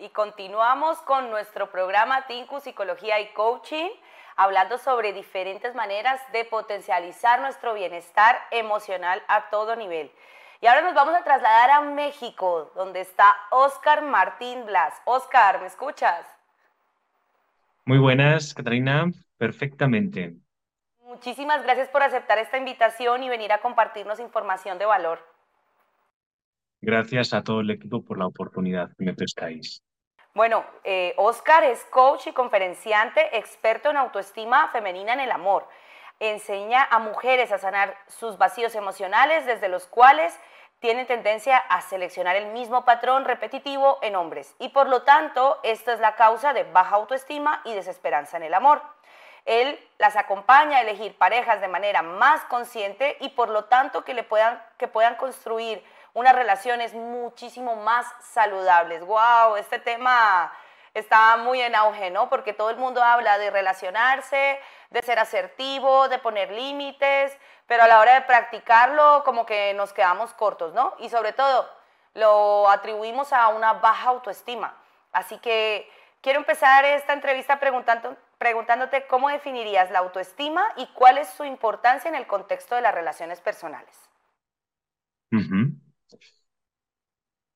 y continuamos con nuestro programa Tinku Psicología y Coaching, hablando sobre diferentes maneras de potencializar nuestro bienestar emocional a todo nivel. Y ahora nos vamos a trasladar a México, donde está Oscar Martín Blas. Oscar, ¿me escuchas? Muy buenas, Catarina. Perfectamente. Muchísimas gracias por aceptar esta invitación y venir a compartirnos información de valor. Gracias a todo el equipo por la oportunidad que me prestáis. Bueno, eh, Oscar es coach y conferenciante, experto en autoestima femenina en el amor. Enseña a mujeres a sanar sus vacíos emocionales desde los cuales tienen tendencia a seleccionar el mismo patrón repetitivo en hombres y por lo tanto esta es la causa de baja autoestima y desesperanza en el amor. Él las acompaña a elegir parejas de manera más consciente y por lo tanto que, le puedan, que puedan construir unas relaciones muchísimo más saludables. ¡Wow! Este tema está muy en auge, ¿no? Porque todo el mundo habla de relacionarse, de ser asertivo, de poner límites, pero a la hora de practicarlo como que nos quedamos cortos, ¿no? Y sobre todo lo atribuimos a una baja autoestima. Así que quiero empezar esta entrevista preguntando, preguntándote cómo definirías la autoestima y cuál es su importancia en el contexto de las relaciones personales.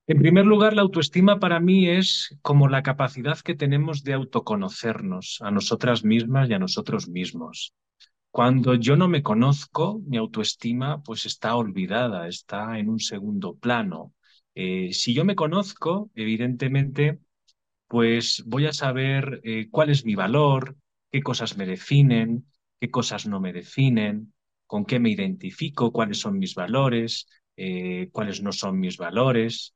En primer lugar, la autoestima para mí es como la capacidad que tenemos de autoconocernos a nosotras mismas y a nosotros mismos. Cuando yo no me conozco, mi autoestima pues está olvidada, está en un segundo plano. Eh, si yo me conozco, evidentemente, pues voy a saber eh, cuál es mi valor, qué cosas me definen, qué cosas no me definen, con qué me identifico, cuáles son mis valores, eh, cuáles no son mis valores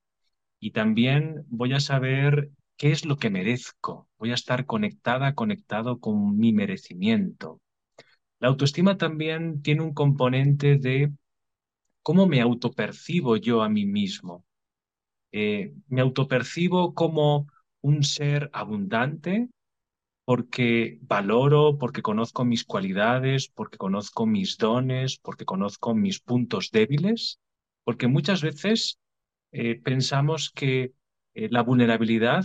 y también voy a saber qué es lo que merezco. Voy a estar conectada, conectado con mi merecimiento. La autoestima también tiene un componente de cómo me autopercibo yo a mí mismo. Eh, me autopercibo como un ser abundante porque valoro, porque conozco mis cualidades, porque conozco mis dones, porque conozco mis puntos débiles, porque muchas veces eh, pensamos que eh, la vulnerabilidad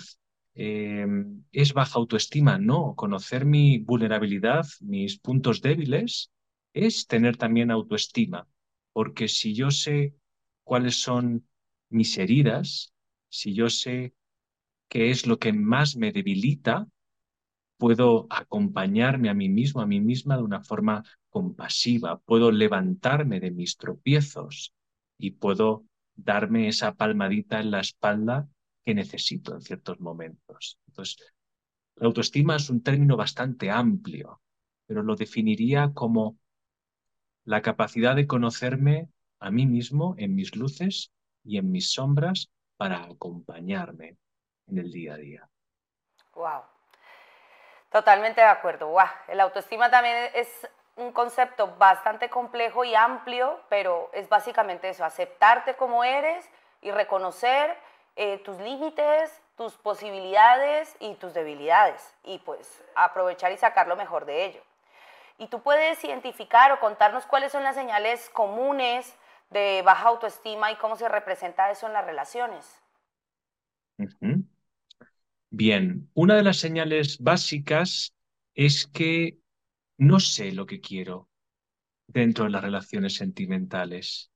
eh, es baja autoestima. No, conocer mi vulnerabilidad, mis puntos débiles, es tener también autoestima. Porque si yo sé cuáles son mis heridas, si yo sé qué es lo que más me debilita, puedo acompañarme a mí mismo, a mí misma de una forma compasiva, puedo levantarme de mis tropiezos y puedo darme esa palmadita en la espalda que necesito en ciertos momentos. Entonces, la autoestima es un término bastante amplio, pero lo definiría como la capacidad de conocerme a mí mismo en mis luces y en mis sombras para acompañarme en el día a día. Wow. Totalmente de acuerdo. Wow. El autoestima también es un concepto bastante complejo y amplio, pero es básicamente eso, aceptarte como eres y reconocer eh, tus límites, tus posibilidades y tus debilidades y pues aprovechar y sacar lo mejor de ello. Y tú puedes identificar o contarnos cuáles son las señales comunes de baja autoestima y cómo se representa eso en las relaciones. Bien, una de las señales básicas es que no sé lo que quiero dentro de las relaciones sentimentales.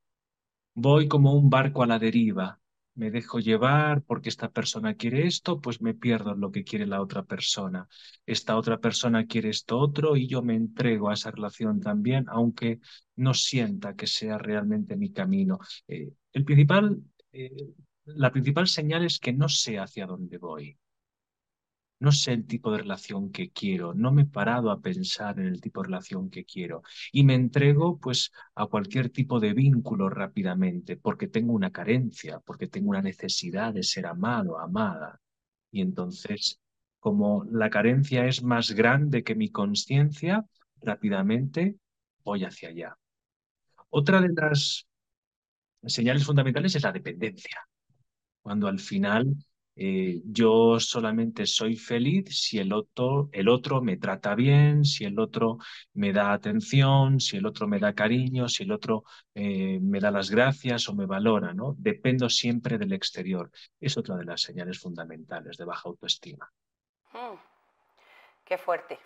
Voy como un barco a la deriva, me dejo llevar porque esta persona quiere esto, pues me pierdo lo que quiere la otra persona. Esta otra persona quiere esto otro y yo me entrego a esa relación también, aunque no sienta que sea realmente mi camino. Eh, el principal, eh, la principal señal es que no sé hacia dónde voy no sé el tipo de relación que quiero, no me he parado a pensar en el tipo de relación que quiero y me entrego pues a cualquier tipo de vínculo rápidamente porque tengo una carencia, porque tengo una necesidad de ser amado, amada. Y entonces, como la carencia es más grande que mi conciencia, rápidamente voy hacia allá. Otra de las señales fundamentales es la dependencia, cuando al final eh, yo solamente soy feliz si el otro, el otro me trata bien, si el otro me da atención, si el otro me da cariño, si el otro eh, me da las gracias o me valora. Dependo siempre del exterior. Es otra de las señales fundamentales de baja autoestima. Mm, qué fuerte.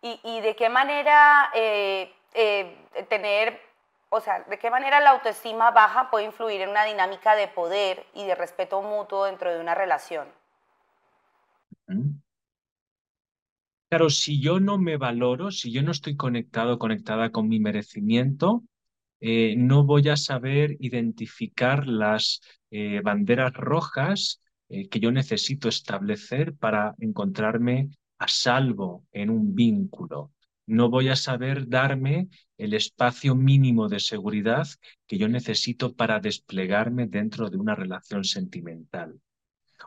¿Y, de qué manera eh, tener o sea, ¿de qué manera la autoestima baja puede influir en una dinámica de poder y de respeto mutuo dentro de una relación? Claro, si yo no me valoro, si yo no estoy conectado, conectada con mi merecimiento, eh, no voy a saber identificar las eh, banderas rojas eh, que yo necesito establecer para encontrarme a salvo en un vínculo no voy a saber darme el espacio mínimo de seguridad que yo necesito para desplegarme dentro de una relación sentimental.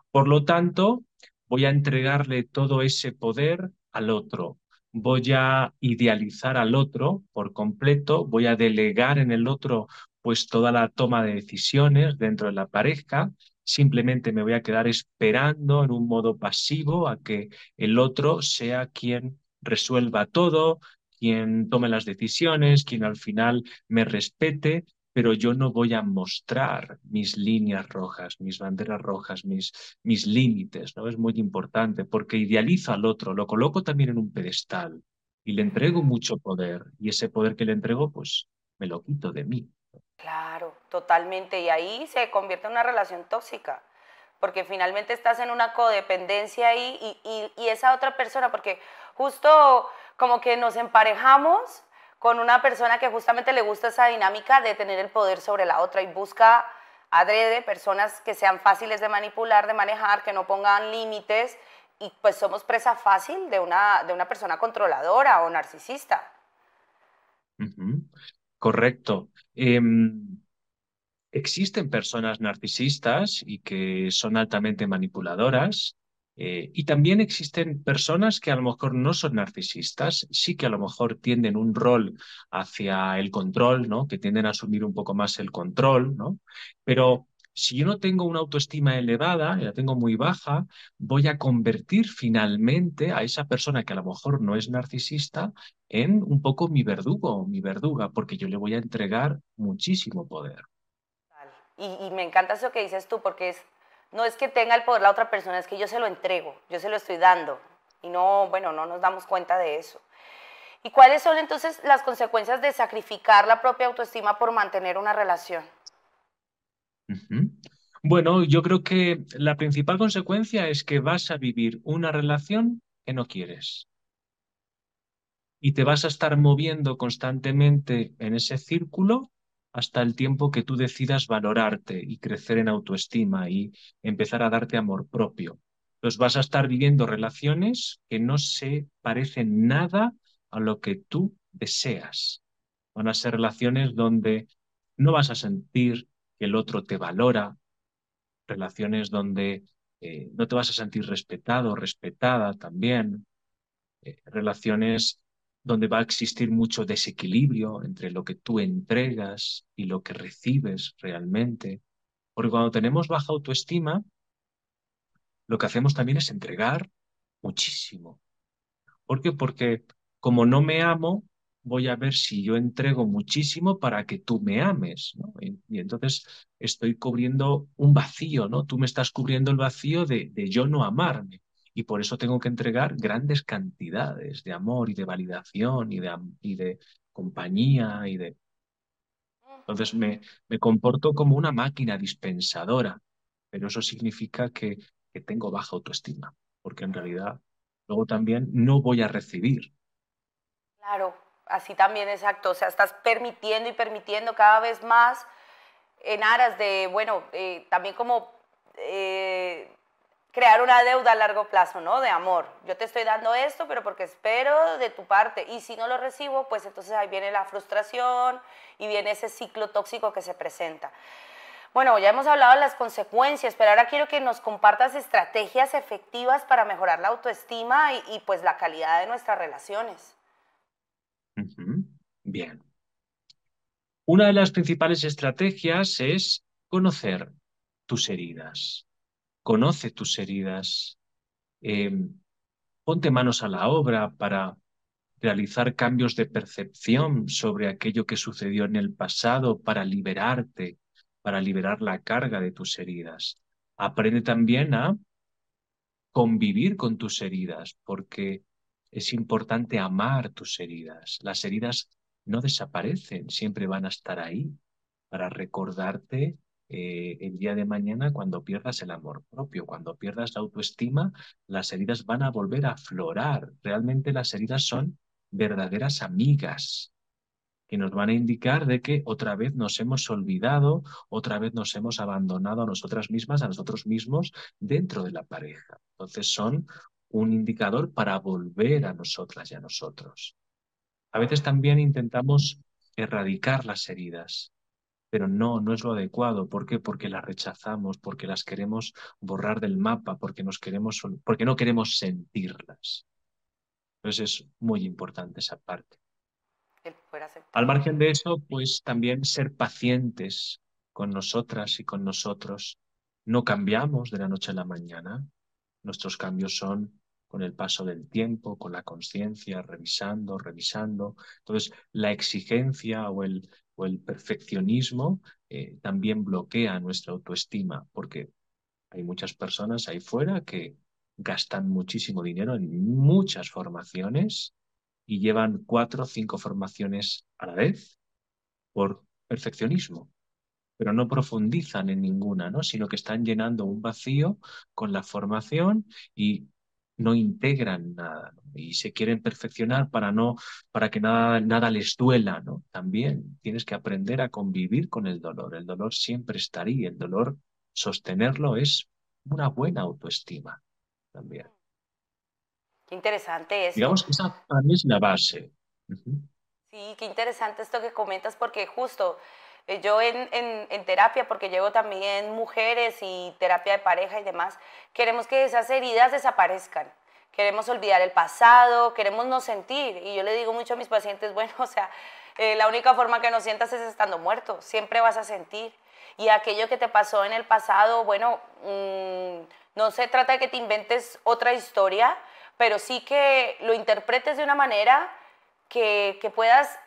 Por lo tanto, voy a entregarle todo ese poder al otro, voy a idealizar al otro por completo, voy a delegar en el otro pues toda la toma de decisiones dentro de la pareja, simplemente me voy a quedar esperando en un modo pasivo a que el otro sea quien resuelva todo, quien tome las decisiones, quien al final me respete, pero yo no voy a mostrar mis líneas rojas, mis banderas rojas, mis, mis límites, ¿no? Es muy importante porque idealizo al otro, lo coloco también en un pedestal y le entrego mucho poder y ese poder que le entrego, pues me lo quito de mí. Claro, totalmente. Y ahí se convierte en una relación tóxica porque finalmente estás en una codependencia ahí y, esa otra persona, porque justo como que nos emparejamos con una persona que justamente le gusta esa dinámica de tener el poder sobre la otra y busca adrede personas que sean fáciles de manipular, de manejar, que no pongan límites y pues somos presa fácil de una, de una persona controladora o narcisista. Correcto. Em, existen personas narcisistas y que son altamente manipuladoras. Eh, y también existen personas que a lo mejor no son narcisistas, sí que a lo mejor tienden un rol hacia el control, ¿no? Que tienden a asumir un poco más el control, ¿no? Pero si yo no tengo una autoestima elevada, la tengo muy baja, voy a convertir finalmente a esa persona que a lo mejor no es narcisista en un poco mi verdugo, mi verduga, porque yo le voy a entregar muchísimo poder. Y, me encanta eso que dices tú, porque es, no es que tenga el poder la otra persona, es que yo se lo entrego, yo se lo estoy dando. Y no, bueno, no nos damos cuenta de eso. ¿Y cuáles son entonces las consecuencias de sacrificar la propia autoestima por mantener una relación? Bueno, yo creo que la principal consecuencia es que vas a vivir una relación que no quieres. Y te vas a estar moviendo constantemente en ese círculo hasta el tiempo que tú decidas valorarte y crecer en autoestima y empezar a darte amor propio. Entonces vas a estar viviendo relaciones que no se parecen nada a lo que tú deseas. Van a ser relaciones donde no vas a sentir que el otro te valora, relaciones donde eh, no te vas a sentir respetado, respetada también, eh, relaciones donde va a existir mucho desequilibrio entre lo que tú entregas y lo que recibes realmente. Porque cuando tenemos baja autoestima, lo que hacemos también es entregar muchísimo. ¿Por qué? Porque como no me amo, voy a ver si yo entrego muchísimo para que tú me ames. Y, entonces estoy cubriendo un vacío, ¿no? Tú me estás cubriendo el vacío de, de yo no amarme y por eso tengo que entregar grandes cantidades de amor y de validación y de, y de compañía y de... Entonces me, me comporto como una máquina dispensadora, pero eso significa que, que tengo baja autoestima, porque en realidad luego también no voy a recibir. Claro, así también exacto, o sea, estás permitiendo y permitiendo cada vez más en aras de, bueno, eh, también como eh, crear una deuda a largo plazo, ¿no? De amor. Yo te estoy dando esto, pero porque espero de tu parte. Y si no lo recibo, pues entonces ahí viene la frustración y viene ese ciclo tóxico que se presenta. Bueno, ya hemos hablado de las consecuencias, pero ahora quiero que nos compartas estrategias efectivas para mejorar la autoestima y, pues la calidad de nuestras relaciones. Bien. Una de las principales estrategias es conocer tus heridas conoce tus heridas, em, ponte manos a la obra para realizar cambios de percepción sobre aquello que sucedió en el pasado para liberarte, para liberar la carga de tus heridas. Aprende también a convivir con tus heridas, porque es importante amar tus heridas. Las heridas no desaparecen, siempre van a estar ahí para recordarte eh, el día de mañana cuando pierdas el amor propio, cuando pierdas la autoestima, las heridas van a volver a aflorar. Realmente las heridas son verdaderas amigas que nos van a indicar de que otra vez nos hemos olvidado, otra vez nos hemos abandonado a nosotras mismas, a nosotros mismos dentro de la pareja. Entonces son un indicador para volver a nosotras y a nosotros. A veces también intentamos erradicar las heridas, pero no, no es lo adecuado. ¿Por qué? Porque las rechazamos, porque las queremos borrar del mapa, porque, nos queremos, porque no queremos sentirlas. Entonces es muy importante esa parte. Al margen de eso, pues también ser pacientes con nosotras y con nosotros. No cambiamos de la noche a la mañana. Nuestros cambios son con el paso del tiempo, con la conciencia, revisando, revisando. Entonces, la exigencia o el, o el perfeccionismo eh, también bloquea nuestra autoestima, porque hay muchas personas ahí fuera que gastan muchísimo dinero en muchas formaciones y llevan cuatro o cinco formaciones a la vez por perfeccionismo, pero no profundizan en ninguna, ¿no? sino que están llenando un vacío con la formación y no integran nada y se quieren perfeccionar para no para que nada nada les duela, ¿no? También tienes que aprender a convivir con el dolor. El dolor siempre estaría, el dolor sostenerlo es una buena autoestima también. Qué interesante eso. Digamos que esa es la base. Sí, qué interesante esto que comentas, porque justo yo en, en, terapia, porque llevo también mujeres y terapia de pareja y demás, queremos que esas heridas desaparezcan. Queremos olvidar el pasado, queremos no sentir. Y yo le digo mucho a mis pacientes, bueno, o sea, eh, la única forma que no sientas es estando muerto, siempre vas a sentir. Y aquello que te pasó en el pasado, bueno, mm, no se trata de que te inventes otra historia, pero sí que lo interpretes de una manera que, puedas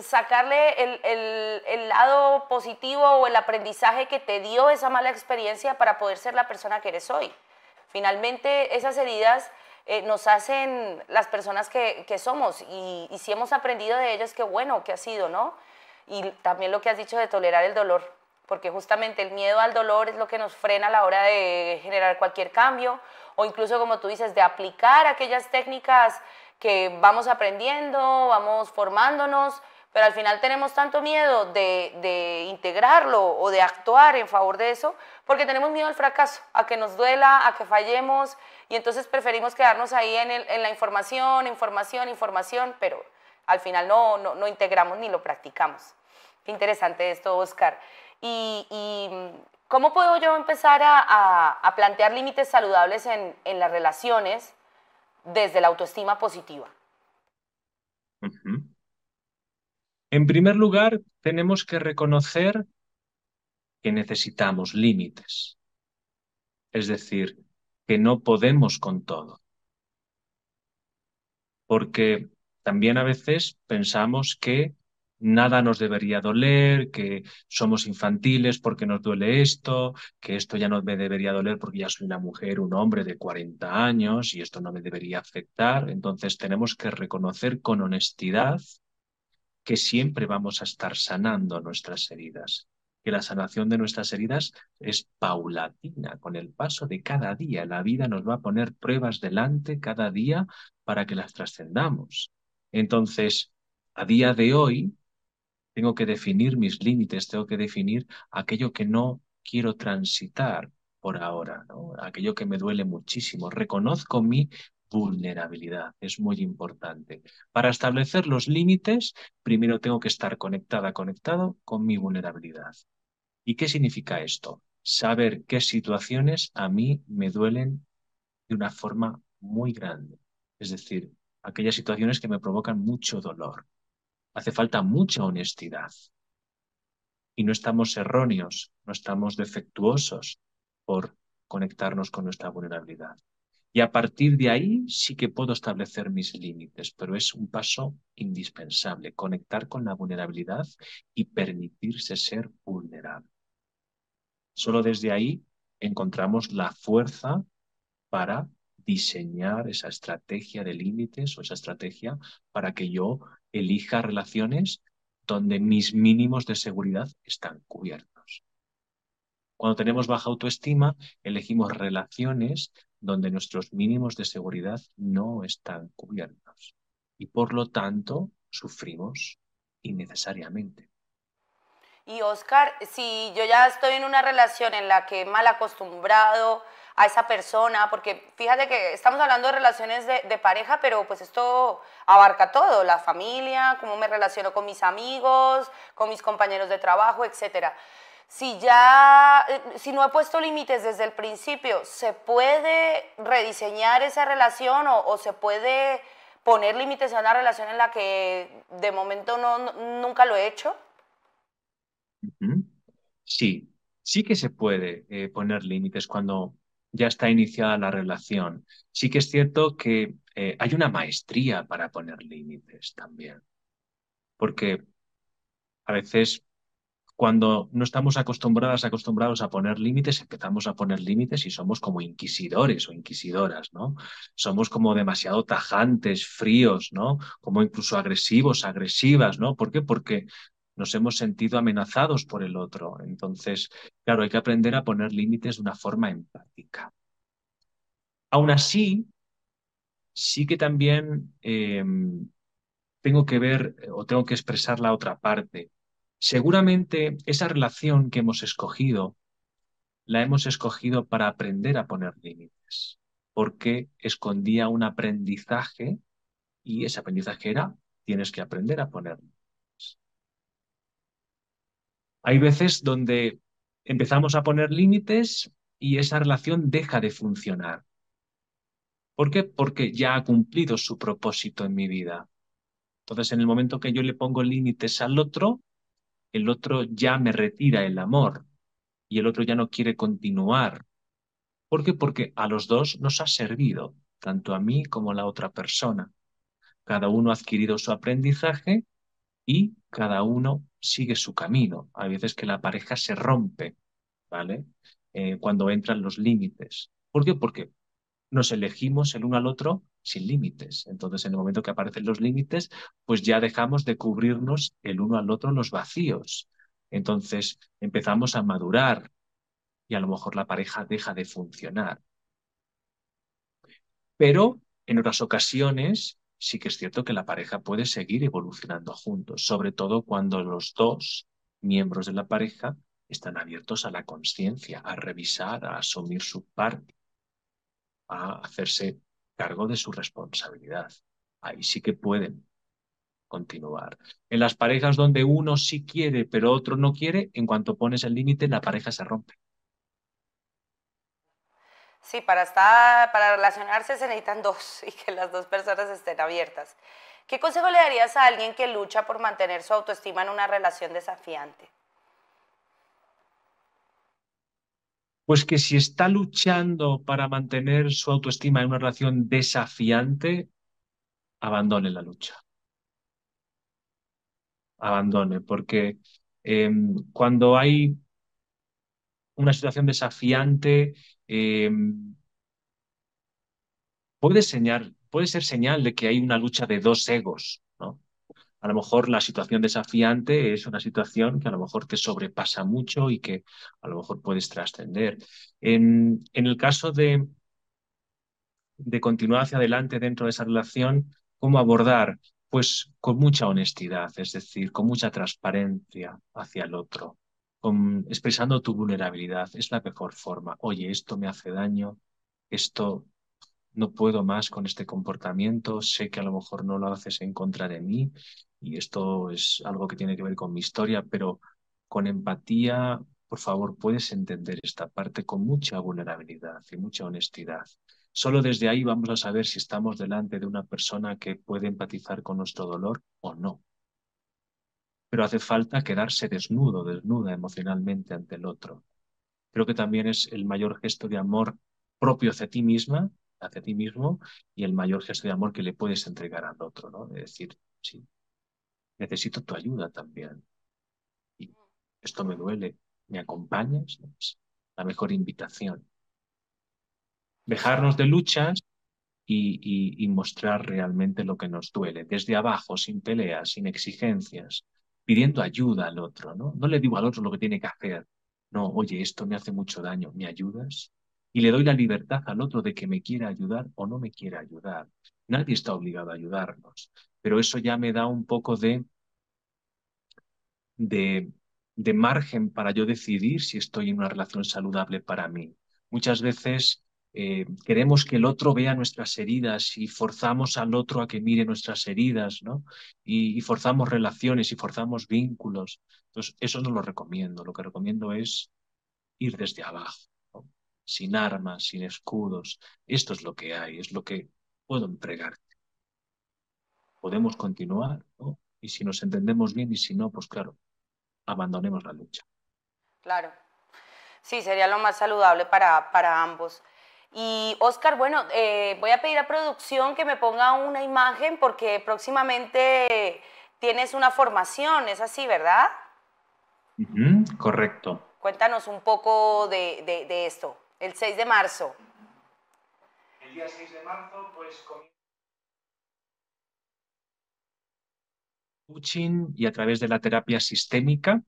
sacarle el, lado positivo o el aprendizaje que te dio esa mala experiencia para poder ser la persona que eres hoy. Finalmente, esas heridas eh, nos hacen las personas que, somos y, y, si hemos aprendido de ellas, qué bueno que ha sido, ¿no? Y también lo que has dicho de tolerar el dolor, porque justamente el miedo al dolor es lo que nos frena a la hora de generar cualquier cambio o incluso como tú dices, de aplicar aquellas técnicas que vamos aprendiendo, vamos formándonos, pero al final tenemos tanto miedo de, integrarlo o de actuar en favor de eso, porque tenemos miedo al fracaso, a que nos duela, a que fallemos, y entonces preferimos quedarnos ahí en, la información, información, información, pero al final no, no, integramos ni lo practicamos. Qué interesante esto, Oscar. Y, y ¿Cómo puedo yo empezar a, plantear límites saludables en, las relaciones desde la autoestima positiva? En primer lugar, tenemos que reconocer que necesitamos límites. Es decir, que no podemos con todo. Porque también a veces pensamos que nada nos debería doler, que somos infantiles porque nos duele esto, que esto ya no me debería doler porque ya soy una mujer, un hombre de 40 años y esto no me debería afectar. Entonces tenemos que reconocer con honestidad que siempre vamos a estar sanando nuestras heridas, que la sanación de nuestras heridas es paulatina, con el paso de cada día. La vida nos va a poner pruebas delante cada día para que las trascendamos. Entonces, a día de hoy, tengo que definir mis límites, tengo que definir aquello que no quiero transitar por ahora, aquello que me duele muchísimo. Reconozco mi vulnerabilidad, es muy importante. Para establecer los límites, primero tengo que estar conectada, conectado con mi vulnerabilidad. ¿Y qué significa esto? Saber qué situaciones a mí me duelen de una forma muy grande. Es decir, aquellas situaciones que me provocan mucho dolor. Hace falta mucha honestidad. Y no estamos erróneos, no estamos defectuosos por conectarnos con nuestra vulnerabilidad. Y a partir de ahí sí que puedo establecer mis límites, pero es un paso indispensable, conectar con la vulnerabilidad y permitirse ser vulnerable. Solo desde ahí encontramos la fuerza para diseñar esa estrategia de límites o esa estrategia para que yo elija relaciones donde mis mínimos de seguridad están cubiertos. Cuando tenemos baja autoestima, elegimos relaciones donde nuestros mínimos de seguridad no están cubiertos y por lo tanto sufrimos innecesariamente. Y Oscar, si yo ya estoy en una relación en la que mal acostumbrado a esa persona, porque fíjate que estamos hablando de relaciones de, de, pareja, pero pues esto abarca todo, la familia, cómo me relaciono con mis amigos, con mis compañeros de trabajo, etcétera si ya, eh, si no he puesto límites desde el principio, ¿se puede rediseñar esa relación o, se puede poner límites a una relación en la que de momento no, nunca lo he hecho? Sí, sí que se puede eh, poner límites cuando ya está iniciada la relación. Sí que es cierto que eh, hay una maestría para poner límites también, porque a veces cuando no estamos acostumbradas, acostumbrados a poner límites, empezamos a poner límites y somos como inquisidores o inquisidoras, ¿no? Somos como demasiado tajantes, fríos, ¿no? Como incluso agresivos, agresivas, ¿no? ¿Por qué? Porque nos hemos sentido amenazados por el otro. Entonces, claro, hay que aprender a poner límites de una forma empática. Aún así, sí que también em, tengo que ver o tengo que expresar la otra parte. Seguramente esa relación que hemos escogido, la hemos escogido para aprender a poner límites, porque escondía un aprendizaje y ese aprendizaje era, tienes que aprender a poner límites. Hay veces donde empezamos a poner límites y esa relación deja de funcionar. ¿Por qué? Porque ya ha cumplido su propósito en mi vida. Entonces, en el momento que yo le pongo límites al otro, el otro ya me retira el amor y el otro ya no quiere continuar. ¿Por qué? Porque a los dos nos ha servido, tanto a mí como a la otra persona. Cada uno ha adquirido su aprendizaje y cada uno sigue su camino. Hay veces que la pareja se rompe, ¿vale? Eh, cuando entran los límites. ¿Por qué? Porque nos elegimos el uno al otro sin límites. Entonces, en el momento que aparecen los límites, pues ya dejamos de cubrirnos el uno al otro los vacíos. Entonces, empezamos a madurar y a lo mejor la pareja deja de funcionar. Pero en otras ocasiones sí que es cierto que la pareja puede seguir evolucionando juntos, sobre todo cuando los dos miembros de la pareja están abiertos a la conciencia, a revisar, a asumir su parte, a hacerse cargo de su responsabilidad. Ahí sí que pueden continuar. En las parejas donde uno sí quiere, pero otro no quiere, en cuanto pones el límite, la pareja se rompe. Sí, para, estar, para relacionarse se necesitan dos y que las dos personas estén abiertas. ¿Qué consejo le darías a alguien que lucha por mantener su autoestima en una relación desafiante? Pues que si está luchando para mantener su autoestima en una relación desafiante, abandone la lucha. Abandone, porque em, cuando hay una situación desafiante, em, puede, puede ser señal de que hay una lucha de dos egos. A lo mejor la situación desafiante es una situación que a lo mejor te sobrepasa mucho y que a lo mejor puedes trascender. En, el caso de, de continuar hacia adelante dentro de esa relación, ¿cómo abordar? Pues con mucha honestidad, es decir, con mucha transparencia hacia el otro, expresando tu vulnerabilidad. Es la mejor forma. Oye, esto me hace daño, esto no puedo más con este comportamiento, sé que a lo mejor no lo haces en contra de mí y esto es algo que tiene que ver con mi historia, pero con empatía, por favor, puedes entender esta parte con mucha vulnerabilidad y mucha honestidad. Solo desde ahí vamos a saber si estamos delante de una persona que puede empatizar con nuestro dolor o no. Pero hace falta quedarse desnudo, desnuda emocionalmente ante el otro. creo que también es el mayor gesto de amor propio hacia ti misma, hacia ti mismo, y el mayor gesto de amor que le puedes entregar al otro, ¿no? Es decir, sí, necesito tu ayuda también. Y esto me duele, ¿me acompañas? Es la mejor invitación. Dejarnos de luchas y, y, mostrar realmente lo que nos duele, desde abajo, sin peleas, sin exigencias, pidiendo ayuda al otro, ¿no? No le digo al otro lo que tiene que hacer, no, oye, esto me hace mucho daño, ¿me ayudas? Y le doy la libertad al otro de que me quiera ayudar o no me quiera ayudar. Nadie está obligado a ayudarnos, pero eso ya me da un poco de, de, de margen para yo decidir si estoy en una relación saludable para mí. Muchas veces eh, queremos que el otro vea nuestras heridas y forzamos al otro a que mire nuestras heridas, ¿no? Y, forzamos relaciones y forzamos vínculos. Entonces, eso no lo recomiendo. Lo que recomiendo es ir desde abajo, sin armas, sin escudos. Esto es lo que hay, es lo que puedo empregarte. Podemos continuar, ¿no? Y si nos entendemos bien y si no, pues claro, abandonemos la lucha. Claro. Sí, sería lo más saludable para, para ambos. Y Oscar, bueno, eh, voy a pedir a producción que me ponga una imagen porque próximamente tienes una formación, ¿es así, verdad? correcto. Cuéntanos un poco de, de, esto, el 6 de marzo. El día 6 de marzo, pues coaching y a través de la terapia sistémica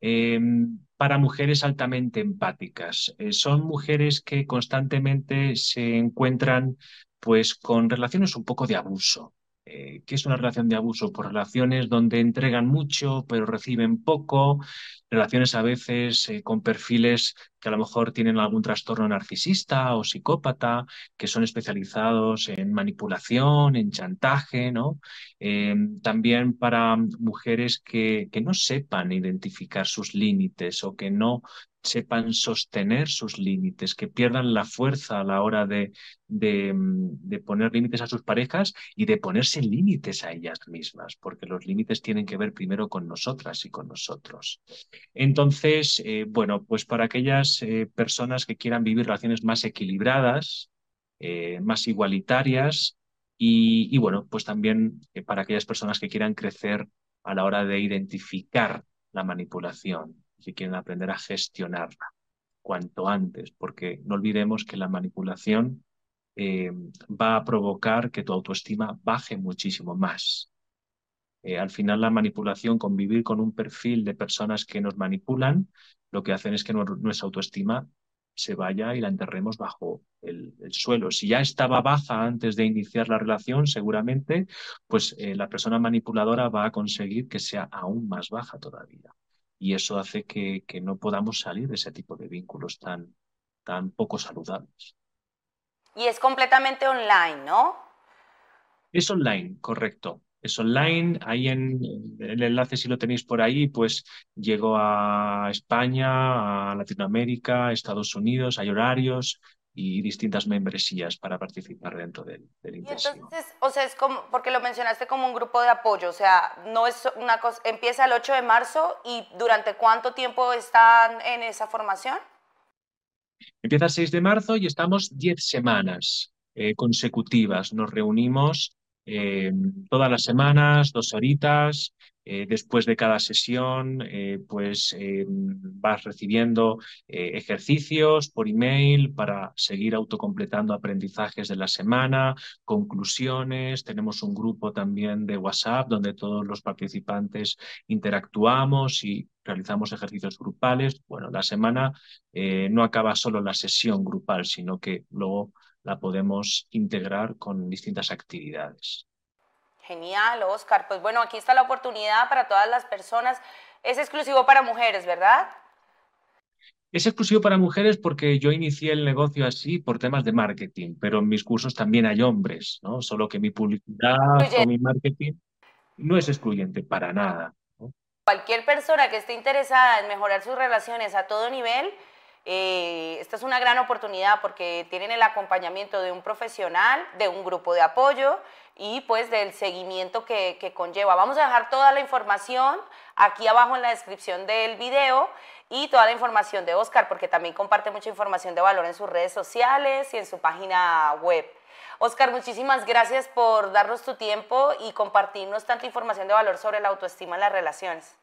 Em, para mujeres altamente empáticas. Eh, son mujeres que constantemente se encuentran pues con relaciones un poco de abuso. Eh, ¿Qué es una relación de abuso? Por relaciones donde entregan mucho pero reciben poco, relaciones a veces eh, con perfiles que a lo mejor tienen algún trastorno narcisista o psicópata, que son especializados en manipulación, en chantaje, ¿no? Eh, también para mujeres que, que no sepan identificar sus límites o que no sepan sostener sus límites, que pierdan la fuerza a la hora de, de, de poner límites a sus parejas y de ponerse límites a ellas mismas, porque los límites tienen que ver primero con nosotras y con nosotros. Entonces, eh, bueno, pues para aquellas eh, personas que quieran vivir relaciones más equilibradas, eh, más igualitarias, y, y, bueno, pues también para aquellas personas que quieran crecer a la hora de identificar la manipulación, que quieren aprender a gestionarla cuanto antes, porque no olvidemos que la manipulación va a provocar que tu autoestima baje muchísimo más. Eh, al final la manipulación, convivir con un perfil de personas que nos manipulan, lo que hacen es que nuestra autoestima se vaya y la enterremos bajo el, suelo. Si ya estaba baja antes de iniciar la relación, seguramente, pues eh, la persona manipuladora va a conseguir que sea aún más baja todavía. Y eso hace que, que no podamos salir de ese tipo de vínculos tan, tan poco saludables. Y es completamente online, ¿no? Es online, correcto es online. Ahí en el enlace, si lo tenéis por ahí, pues llego a España, a Latinoamérica, a Estados Unidos, hay horarios y distintas membresías para participar dentro del, del entonces, o sea, es como, porque lo mencionaste como un grupo de apoyo, o sea, no es una cosa, empieza el 8 de marzo y ¿durante cuánto tiempo están en esa formación? Empieza el 6 de marzo y estamos 10 semanas eh, consecutivas. Nos reunimos eh, todas las semanas, dos horitas. Eh, después de cada sesión, eh, pues vas recibiendo ejercicios por email para seguir autocompletando aprendizajes de la semana, conclusiones. Tenemos un grupo también de WhatsApp donde todos los participantes interactuamos y realizamos ejercicios grupales. Bueno, la semana no acaba solo la sesión grupal, sino que luego la podemos integrar con distintas actividades. Genial, Oscar. Pues bueno, aquí está la oportunidad para todas las personas. Es exclusivo para mujeres, ¿verdad? Es exclusivo para mujeres porque yo inicié el negocio así por temas de marketing, pero en mis cursos también hay hombres, ¿no? Solo que mi publicidad o mi marketing no es excluyente para nada. Cualquier persona que esté interesada en mejorar sus relaciones a todo nivel, eh, esta es una gran oportunidad porque tienen el acompañamiento de un profesional, de un grupo de apoyo y pues del seguimiento que, que, conlleva. Vamos a dejar toda la información aquí abajo en la descripción del video y toda la información de Oscar, porque también comparte mucha información de valor en sus redes sociales y en su página web. Oscar, muchísimas gracias por darnos tu tiempo y compartirnos tanta información de valor sobre la autoestima en las relaciones.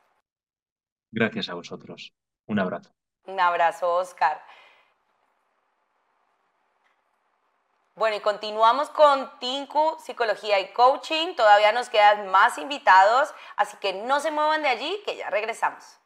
Gracias a vosotros. Un abrazo. Un abrazo, Oscar. Bueno, y continuamos con Tinku, Psicología y Coaching. Todavía nos quedan más invitados, así que no se muevan de allí, que ya regresamos.